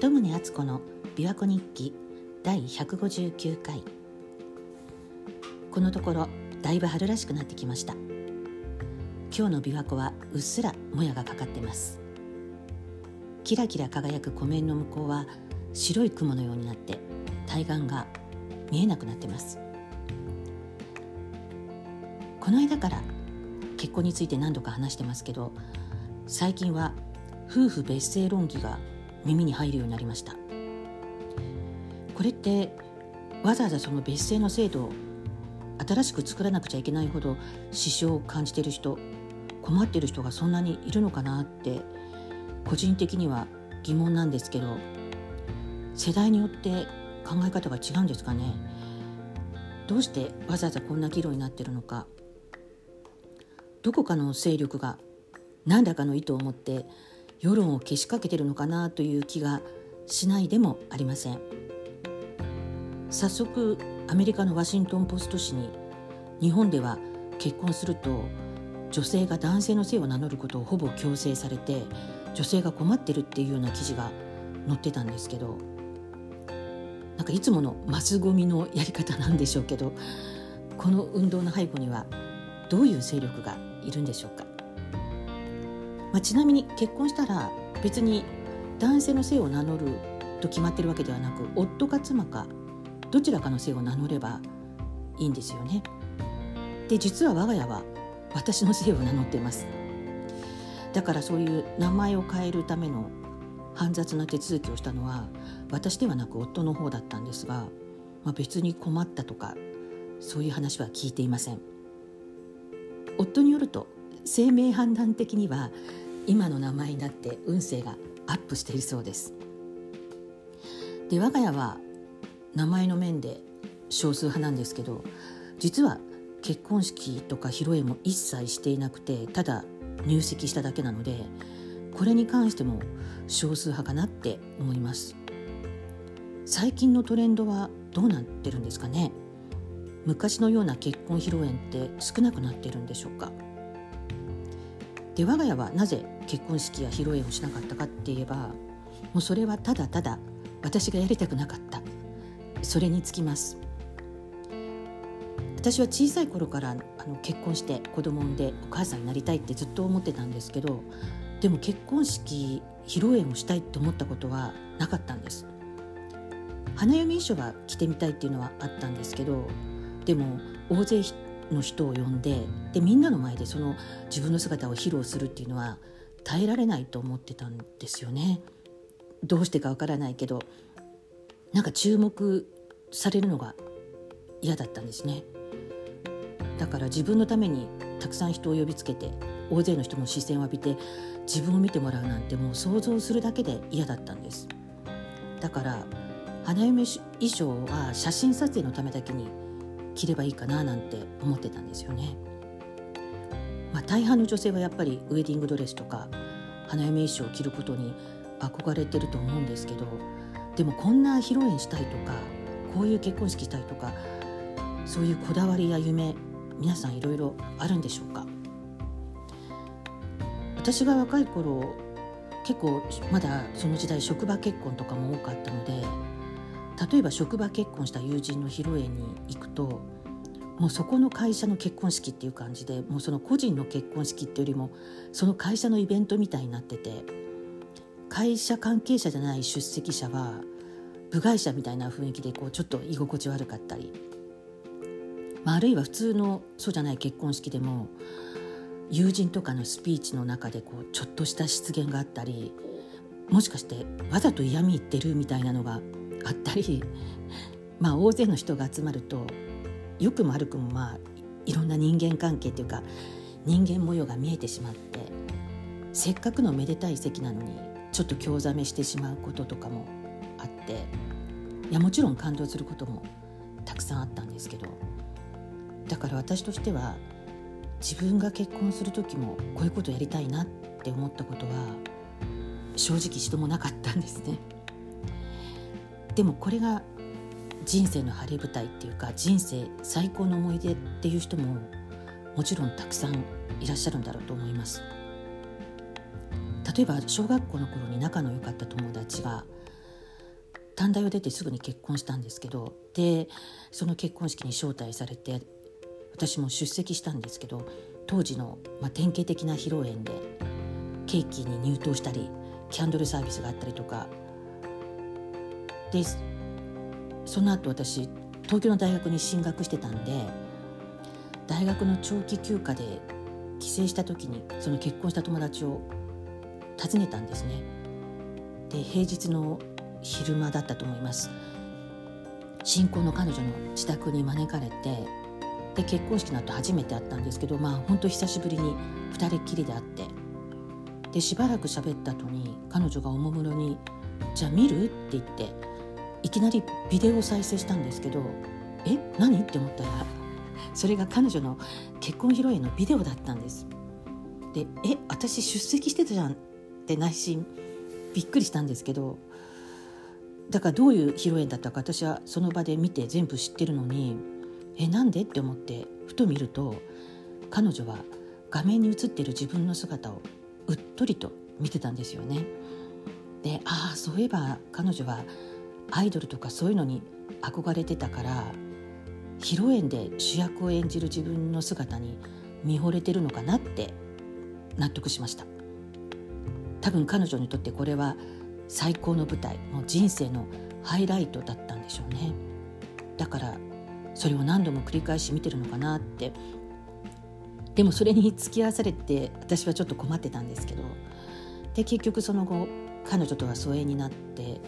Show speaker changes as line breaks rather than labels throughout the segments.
鳩宗敦子の琵琶湖日記第159回。このところだいぶ春らしくなってきました。今日の琵琶湖はうっすらもやがかかってます。キラキラ輝く湖面の向こうは白い雲のようになって対岸が見えなくなってます。この間から結婚について何度か話してますけど最近は夫婦別姓論議が耳に入るようになりました。これってわざわざその別姓の制度を新しく作らなくちゃいけないほど支障を感じている人困っている人がそんなにいるのかなって個人的には疑問なんですけど世代によって考え方が違うんですかね。どうしてわざわざこんな議論になってるのか。どこかの勢力が何らかの意図を持って世論をけしかけてるのかなという気がしないでもありません。早速アメリカのワシントン・ポスト紙に日本では結婚すると女性が男性の姓を名乗ることをほぼ強制されて女性が困ってるっていうような記事が載ってたんですけどなんかいつものマスゴミのやり方なんでしょうけどこの運動の背後にはどういう勢力がいるんでしょうか、まあ、ちなみに結婚したら別に男性の姓を名乗ると決まってるわけではなく夫か妻かどちらかの姓を名乗ればいいんですよね。で実は我が家は私の姓を名乗っています。だからそういう名前を変えるための煩雑な手続きをしたのは私ではなく夫の方だったんですが、まあ、別に困ったとかそういう話は聞いていません。夫によると生命判断的には今の名前になって運勢がアップしているそうです。で我が家は名前の面で少数派なんですけど実は結婚式とか披露宴も一切していなくてただ入籍しただけなのでこれに関しても少数派かなって思います。最近のトレンドはどうなってるんですかね。昔のような結婚披露宴って少なくなってるんでしょうか。で我が家はなぜ結婚式や披露宴をしなかったかって言えばもうそれはただただ私がやりたくなかった。それにつきます。私は小さい頃からあの結婚して子供産んでお母さんになりたいってずっと思ってたんですけどでも結婚式披露宴をしたいって思ったことはなかったんです。花嫁衣装は着てみたいっていうのはあったんですけどでも大勢の人を呼んででみんなの前でその自分の姿を披露するっていうのは耐えられないと思ってたんですよね。どうしてかわからないけどなんか注目されるのが嫌だったんですね。だから自分のためにたくさん人を呼びつけて大勢の人の視線を浴びて自分を見てもらうなんてもう想像するだけで嫌だったんですだから花嫁衣装は写真撮影のためだけに着ればいいかななんて思ってたんですよね。まあ、大半の女性はやっぱりウェディングドレスとか花嫁衣装を着ることに憧れてると思うんですけどでもこんな披露宴したいとかこういう結婚式したいとかそういうこだわりや夢皆さんいろいろあるんでしょうか私が若い頃結構まだその時代職場結婚とかも多かったので例えば職場結婚した友人の披露宴に行くともうそこの会社の結婚式っていう感じでもうその個人の結婚式っていうよりもその会社のイベントみたいになってて会社関係者じゃない出席者は部外者みたいな雰囲気でこうちょっと居心地悪かったり、まあ、あるいは普通のそうじゃない結婚式でも友人とかのスピーチの中でこうちょっとした失言があったりもしかしてわざと嫌味言ってるみたいなのがあったり、まあ、大勢の人が集まるとよくも悪くもまあいろんな人間関係というか人間模様が見えてしまってせっかくのめでたい席なのにちょっと興ざめしてしまうこととかもあっていやもちろん感動することもたくさんあったんですけどだから私としては自分が結婚する時もこういうことやりたいなって思ったことは正直一度もなかったんですね。でもこれが人生の晴れ舞台っていうか人生最高の思い出っていう人ももちろんたくさんいらっしゃるんだろうと思います。例えば小学校の頃に仲の良かった友達が短大を出てすぐに結婚したんですけどでその結婚式に招待されて私も出席したんですけど当時の、まあ、典型的な披露宴でケーキに入刀したりキャンドルサービスがあったりとかでその後私東京の大学に進学してたんで大学の長期休暇で帰省した時にその結婚した友達を訪ねたんですね。で平日の昼間だったと思います新婚の彼女の自宅に招かれてで結婚式の後初めて会ったんですけどまあ本当久しぶりに2人っきりで会ってでしばらく喋った後に彼女がおもむろに「じゃあ見る?」って言っていきなりビデオ再生したんですけど「え何?」って思ったらそれが彼女の結婚披露宴のビデオだったんです。で「え私出席してたじゃん」って内心びっくりしたんですけどだからどういう披露宴だったか私はその場で見て全部知ってるのにえなんで？って思ってふと見ると彼女は画面に映ってる自分の姿をうっとりと見てたんですよね。でああそういえば彼女はアイドルとかそういうのに憧れてたから披露宴で主役を演じる自分の姿に見惚れてるのかなって納得しました。多分彼女にとってこれは最高の舞台もう人生のハイライトだったんでしょうね。だからそれを何度も繰り返し見てるのかなって。でもそれに付き合わされて私はちょっと困ってたんですけどで結局その後彼女とは疎遠になって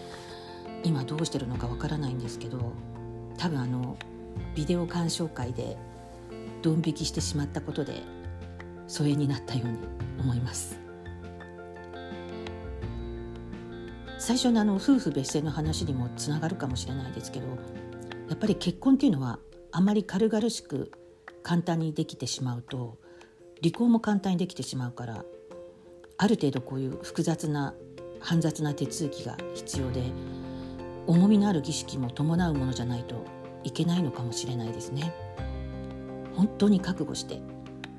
今どうしてるのかわからないんですけど多分あのビデオ鑑賞会でドン引きしてしまったことで疎遠になったように思います。最初のあの夫婦別姓の話にもつながるかもしれないですけどやっぱり結婚っていうのはあまり軽々しく簡単にできてしまうと離婚も簡単にできてしまうからある程度こういう複雑な煩雑な手続きが必要で重みのある儀式も伴うものじゃないといけないのかもしれないですね。本当に覚悟して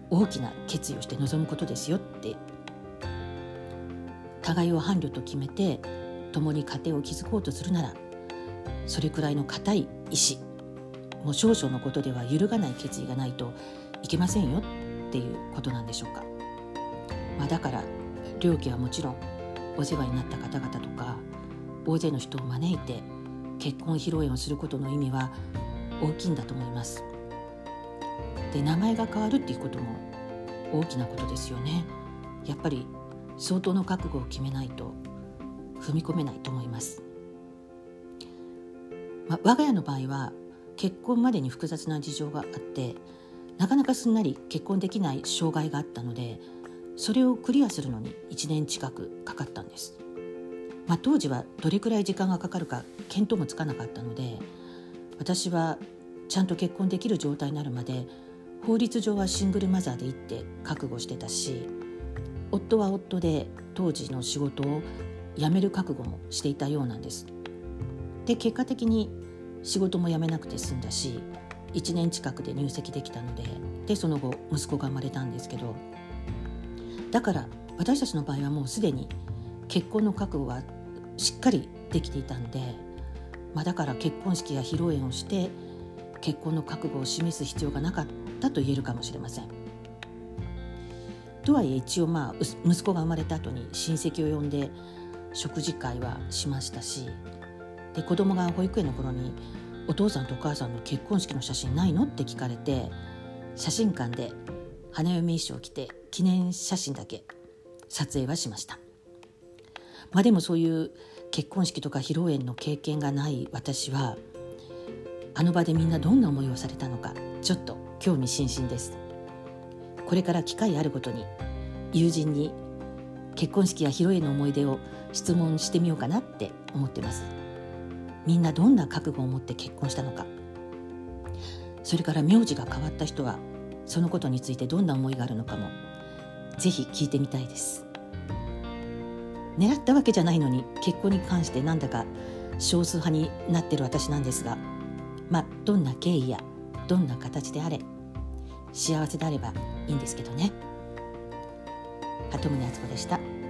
大きな決意をして臨むことですよって互いを伴侶と決めて共に家庭を築こうとするならそれくらいの固い意志もう少々のことでは揺るがない決意がないといけませんよっていうことなんでしょうか。まあ、だから両家はもちろんお世話になった方々とか大勢の人を招いて結婚披露宴をすることの意味は大きいんだと思います。で名前が変わるっていうことも大きなことですよね。やっぱり相当の覚悟を決めないと踏み込めないと思います。まあ、我が家の場合は結婚までに複雑な事情があってなかなかすんなり結婚できない障害があったのでそれをクリアするのに1年近くかかったんです、まあ、当時はどれくらい時間がかかるか見当もつかなかったので私はちゃんと結婚できる状態になるまで法律上はシングルマザーでいって覚悟してたし夫は夫で当時の仕事を辞める覚悟もしていたようなんです。で結果的に仕事も辞めなくて済んだし1年近くで入籍できたのででその後息子が生まれたんですけどだから私たちの場合はもうすでに結婚の覚悟がしっかりできていたんで、まあ、だから結婚式や披露宴をして結婚の覚悟を示す必要がなかったと言えるかもしれません。とはいえ一応まあ息子が生まれた後に親戚を呼んで食事会はしましたしで子供が保育園の頃に「お父さんとお母さんの結婚式の写真ないの?」って聞かれて写真館で花嫁衣装を着て記念写真だけ撮影はしました。まあでもそういう結婚式とか披露宴の経験がない私はあの場でみんなどんな思いをされたのかちょっと興味津々です。これから機会あるごとに友人に結婚式や披露宴の思い出を質問してみようかなって思ってます。みんなどんな覚悟を持って結婚したのか。それから名字が変わった人はそのことについてどんな思いがあるのかもぜひ聞いてみたいです。狙ったわけじゃないのに結婚に関してなんだか少数派になってる私なんですがまあどんな経緯やどんな形であれ幸せであればいいんですけどね鳩宗敦子でした。